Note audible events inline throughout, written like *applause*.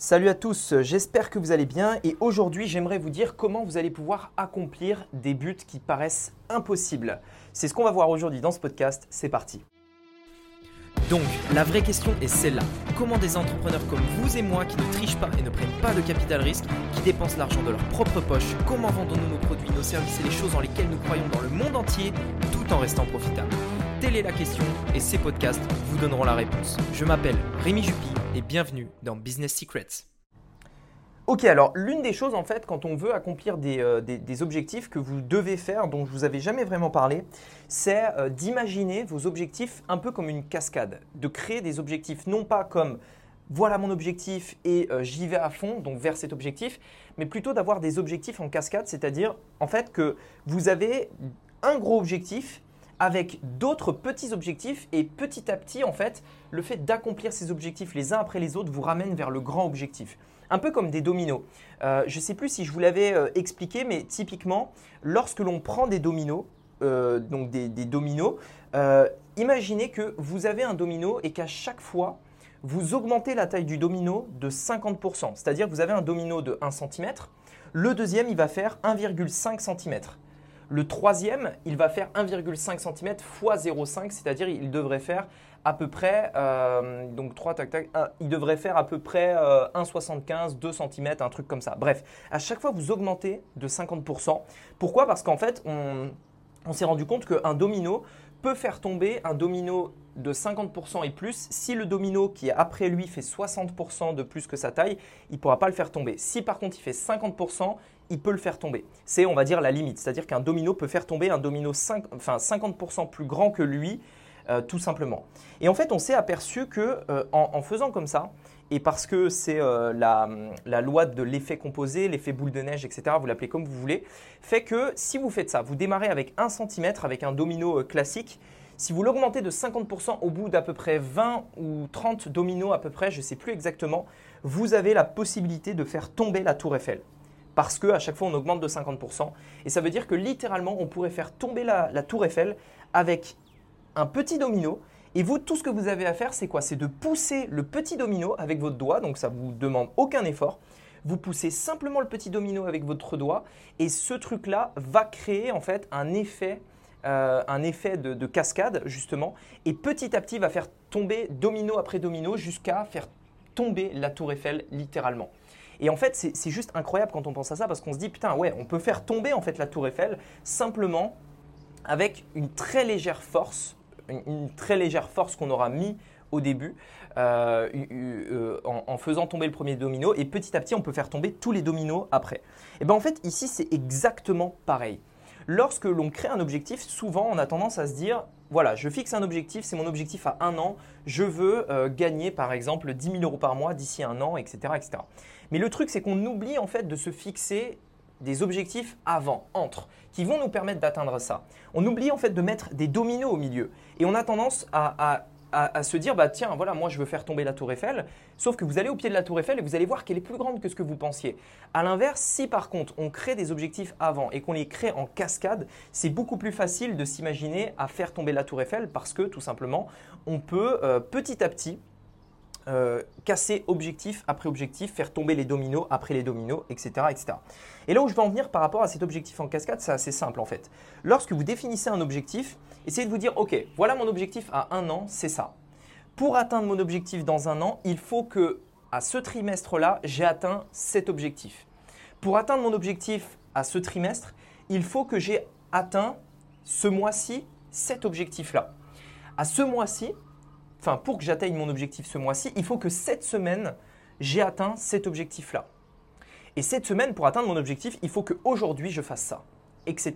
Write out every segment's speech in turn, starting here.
Salut à tous, j'espère que vous allez bien et aujourd'hui j'aimerais vous dire comment vous allez pouvoir accomplir des buts qui paraissent impossibles. C'est ce qu'on va voir aujourd'hui dans ce podcast, c'est parti. Donc, la vraie question est celle-là. Comment des entrepreneurs comme vous et moi qui ne trichent pas et ne prennent pas de capital risque, qui dépensent l'argent de leur propre poche, comment vendons-nous nos produits, nos services et les choses dans lesquelles nous croyons dans le monde entier tout en restant profitables? Telle est la question et ces podcasts vous donneront la réponse. Je m'appelle Rémi Jupy et bienvenue dans Business Secrets. Ok, alors l'une des choses en fait quand on veut accomplir des, euh, objectifs que vous devez faire, dont je vous avais jamais vraiment parlé, c'est euh, d'imaginer vos objectifs un peu comme une cascade, de créer des objectifs non pas comme voilà mon objectif et euh, j'y vais à fond, donc vers cet objectif, mais plutôt d'avoir des objectifs en cascade, c'est-à-dire en fait que vous avez un gros objectif avec d'autres petits objectifs et petit à petit, en fait, le fait d'accomplir ces objectifs les uns après les autres vous ramène vers le grand objectif. Un peu comme des dominos. Euh, je ne sais plus si je vous l'avais euh, expliqué, mais typiquement, lorsque l'on prend des dominos, euh, donc des, des dominos, imaginez que vous avez un domino et qu'à chaque fois, vous augmentez la taille du domino de 50%. C'est-à-dire que vous avez un domino de 1 cm, le deuxième, il va faire 1,5 cm. Le troisième, il va faire 1,5 cm x 0,5, c'est-à-dire il devrait faire à peu près, euh, donc 3 tac tac, il devrait faire à peu près 1,75, 2 cm, un truc comme ça. Bref, à chaque fois vous augmentez de 50%. Pourquoi? Parce qu'en fait, on, on s'est rendu compte qu'un domino peut faire tomber un domino de 50% et plus. Si le domino qui est après lui fait 60% de plus que sa taille, il ne pourra pas le faire tomber. Si par contre il fait 50%, il peut le faire tomber. C'est, on va dire, la limite. C'est-à-dire qu'un domino peut faire tomber un domino 5, enfin 50% plus grand que lui, euh, tout simplement. Et en fait, on s'est aperçu que euh, en, faisant comme ça, et parce que c'est euh, la, la, loi de l'effet composé, l'effet boule de neige, etc., vous l'appelez comme vous voulez, fait que si vous faites ça, vous démarrez avec 1 cm avec un domino classique, si vous l'augmentez de 50% au bout d'à peu près 20 ou 30 dominos à peu près, je ne sais plus exactement, vous avez la possibilité de faire tomber la tour Eiffel parce qu'à chaque fois on augmente de 50%. Et ça veut dire que littéralement on pourrait faire tomber la, tour Eiffel avec un petit domino. Et vous, tout ce que vous avez à faire, c'est quoi? C'est de pousser le petit domino avec votre doigt, donc ça ne vous demande aucun effort. Vous poussez simplement le petit domino avec votre doigt et ce truc-là va créer en fait un effet, euh, un effet de, de, cascade justement et petit à petit va faire tomber domino après domino jusqu'à faire tomber la tour Eiffel littéralement. Et en fait, c'est juste incroyable quand on pense à ça parce qu'on se dit putain, ouais, on peut faire tomber en fait la tour Eiffel simplement avec une très légère force, une, très légère force qu'on aura mis au début euh, euh, en, faisant tomber le premier domino et petit à petit on peut faire tomber tous les dominos après. Et bien en fait ici c'est exactement pareil. Lorsque l'on crée un objectif, souvent on a tendance à se dire voilà, je fixe un objectif, c'est mon objectif à un an, je veux euh, gagner par exemple 10 000 euros par mois d'ici un an, etc., etc. Mais le truc, c'est qu'on oublie en fait de se fixer des objectifs avant, entre, qui vont nous permettre d'atteindre ça. On oublie en fait de mettre des dominos au milieu. Et on a tendance à, se dire, bah tiens, voilà, moi je veux faire tomber la tour Eiffel, sauf que vous allez au pied de la tour Eiffel et vous allez voir qu'elle est plus grande que ce que vous pensiez. A l'inverse, si par contre on crée des objectifs avant et qu'on les crée en cascade, c'est beaucoup plus facile de s'imaginer à faire tomber la tour Eiffel parce que tout simplement, on peut euh, petit à petit euh, casser objectif après objectif, faire tomber les dominos après les dominos, etc., etc. Et là où je veux en venir par rapport à cet objectif en cascade, c'est assez simple en fait. Lorsque vous définissez un objectif, essayez de vous dire, ok, voilà mon objectif à un an, c'est ça. Pour atteindre mon objectif dans un an, il faut que à ce trimestre-là, j'ai atteint cet objectif. Pour atteindre mon objectif à ce trimestre, il faut que j'ai atteint ce mois-ci cet objectif-là. À ce mois-ci, enfin pour que j'atteigne mon objectif ce mois-ci, il faut que cette semaine, j'ai atteint cet objectif-là. Et cette semaine, pour atteindre mon objectif, il faut qu'aujourd'hui, je fasse ça, etc.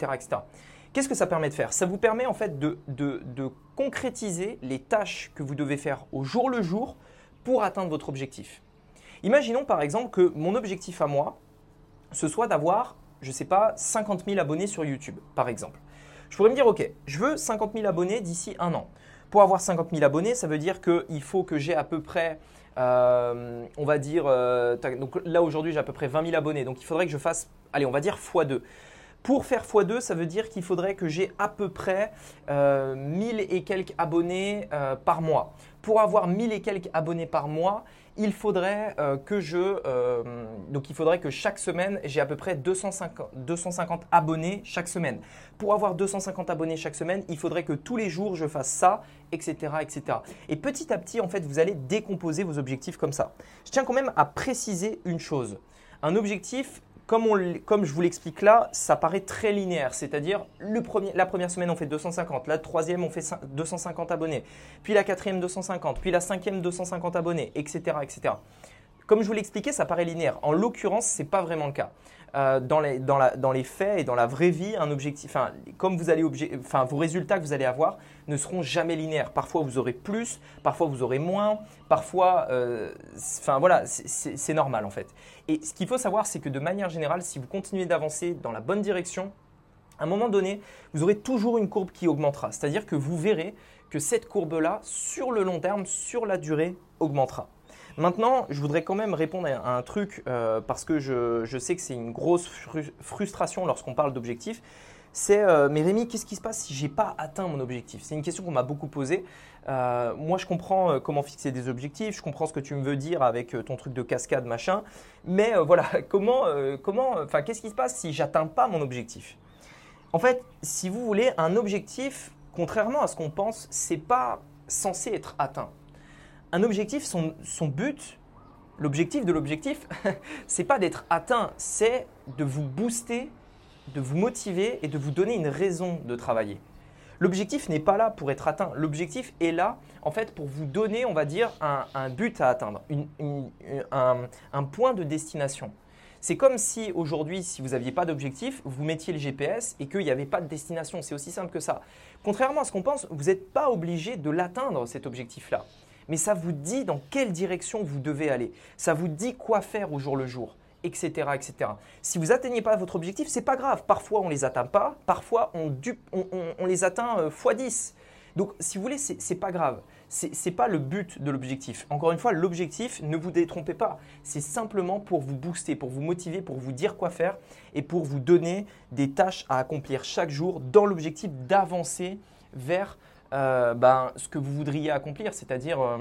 Qu'est-ce que ça permet de faire? Ça vous permet en fait de, de, concrétiser les tâches que vous devez faire au jour le jour pour atteindre votre objectif. Imaginons par exemple que mon objectif à moi, ce soit d'avoir, je ne sais pas, 50 000 abonnés sur YouTube, par exemple. Je pourrais me dire, ok, je veux 50 000 abonnés d'ici un an. Pour avoir 50 000 abonnés, ça veut dire qu'il faut que j'ai à peu près, euh, on va dire, euh, donc là aujourd'hui j'ai à peu près 20 000 abonnés, donc il faudrait que je fasse, allez, on va dire x2. Pour faire x2, ça veut dire qu'il faudrait que j'ai à peu près euh, 1000 et quelques abonnés euh, par mois. Pour avoir 1000 et quelques abonnés par mois, il faudrait euh, euh, il faudrait que chaque semaine j'ai à peu près 250, 250 abonnés chaque semaine. Pour avoir 250 abonnés chaque semaine, il faudrait que tous les jours je fasse ça, etc., etc. Et petit à petit, en fait, vous allez décomposer vos objectifs comme ça. Je tiens quand même à préciser une chose. Un objectif, comme, je vous l'explique là, ça paraît très linéaire. C'est-à-dire, la première semaine, on fait 250. La troisième, on fait 250 abonnés. Puis la quatrième, 250. Puis la cinquième, 250 abonnés, etc. etc. Comme je vous l'expliquais, ça paraît linéaire. En l'occurrence, ce n'est pas vraiment le cas. Euh, dans, les, dans, la, dans, les, faits et dans la vraie vie, un objectif, comme vous allez vos résultats que vous allez avoir ne seront jamais linéaires. Parfois vous aurez plus, parfois vous aurez moins, parfois, euh, voilà, c'est normal en fait. Et ce qu'il faut savoir, c'est que de manière générale, si vous continuez d'avancer dans la bonne direction, à un moment donné, vous aurez toujours une courbe qui augmentera. C'est-à-dire que vous verrez que cette courbe-là, sur le long terme, sur la durée, augmentera. Maintenant, je voudrais quand même répondre à un truc euh, parce que je, sais que c'est une grosse frustration lorsqu'on parle d'objectifs. C'est euh, mais Rémi, qu'est-ce qui se passe si j'ai pas atteint mon objectif? C'est une question qu'on m'a beaucoup posée. Euh, moi, je comprends comment fixer des objectifs, je comprends ce que tu me veux dire avec ton truc de cascade machin, mais voilà, *laughs* comment, comment, enfin, qu'est-ce qui se passe si j'atteins pas mon objectif? En fait, si vous voulez, un objectif, contrairement à ce qu'on pense, c'est pas censé être atteint un objectif, son, but, l'objectif de l'objectif, *laughs* c'est pas d'être atteint, c'est de vous booster, de vous motiver et de vous donner une raison de travailler. L'objectif n'est pas là pour être atteint. L'objectif est là, en fait, pour vous donner, on va dire, un, but à atteindre, un, un, point de destination. C'est comme si aujourd'hui, si vous n'aviez pas d'objectif, vous mettiez le GPS et qu'il n'y avait pas de destination. C'est aussi simple que ça. Contrairement à ce qu'on pense, vous n'êtes pas obligé de l'atteindre, cet objectif-là mais ça vous dit dans quelle direction vous devez aller. Ça vous dit quoi faire au jour le jour, etc. etc. Si vous n'atteignez pas votre objectif, c'est pas grave. Parfois, on les atteint pas, parfois, on, les atteint x10. Euh, Donc, si vous voulez, ce n'est pas grave. Ce n'est pas le but de l'objectif. Encore une fois, l'objectif, ne vous détrompez pas. C'est simplement pour vous booster, pour vous motiver, pour vous dire quoi faire et pour vous donner des tâches à accomplir chaque jour dans l'objectif d'avancer vers euh, ben, ce que vous voudriez accomplir, c'est-à-dire euh,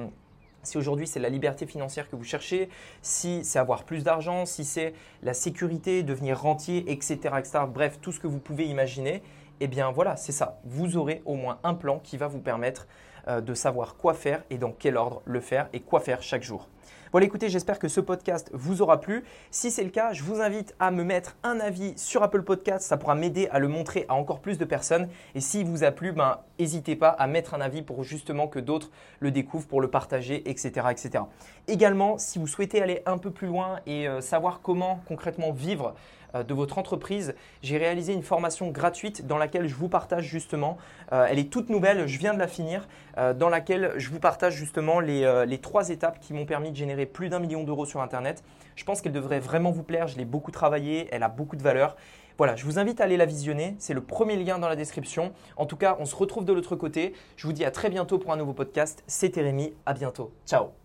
si aujourd'hui c'est la liberté financière que vous cherchez, si c'est avoir plus d'argent, si c'est la sécurité, devenir rentier, etc., etc., bref, tout ce que vous pouvez imaginer, eh bien voilà, c'est ça. Vous aurez au moins un plan qui va vous permettre euh, de savoir quoi faire et dans quel ordre le faire et quoi faire chaque jour. Voilà, écoutez, j'espère que ce podcast vous aura plu. Si c'est le cas, je vous invite à me mettre un avis sur Apple Podcast. Ça pourra m'aider à le montrer à encore plus de personnes. Et s'il vous a plu, ben, n'hésitez pas à mettre un avis pour justement que d'autres le découvrent, pour le partager, etc., etc. Également, si vous souhaitez aller un peu plus loin et euh, savoir comment concrètement vivre euh, de votre entreprise, j'ai réalisé une formation gratuite dans laquelle je vous partage justement, euh, elle est toute nouvelle, je viens de la finir, dans laquelle je vous partage justement les, les trois étapes qui m'ont permis de plus d'un million d'euros sur Internet. Je pense qu'elle devrait vraiment vous plaire, je l'ai beaucoup travaillé, elle a beaucoup de valeur. Voilà, je vous invite à aller la visionner. C'est le premier lien dans la description. En tout cas, on se retrouve de l'autre côté. Je vous dis à très bientôt pour un nouveau podcast. C'était Rémi. À bientôt. Ciao.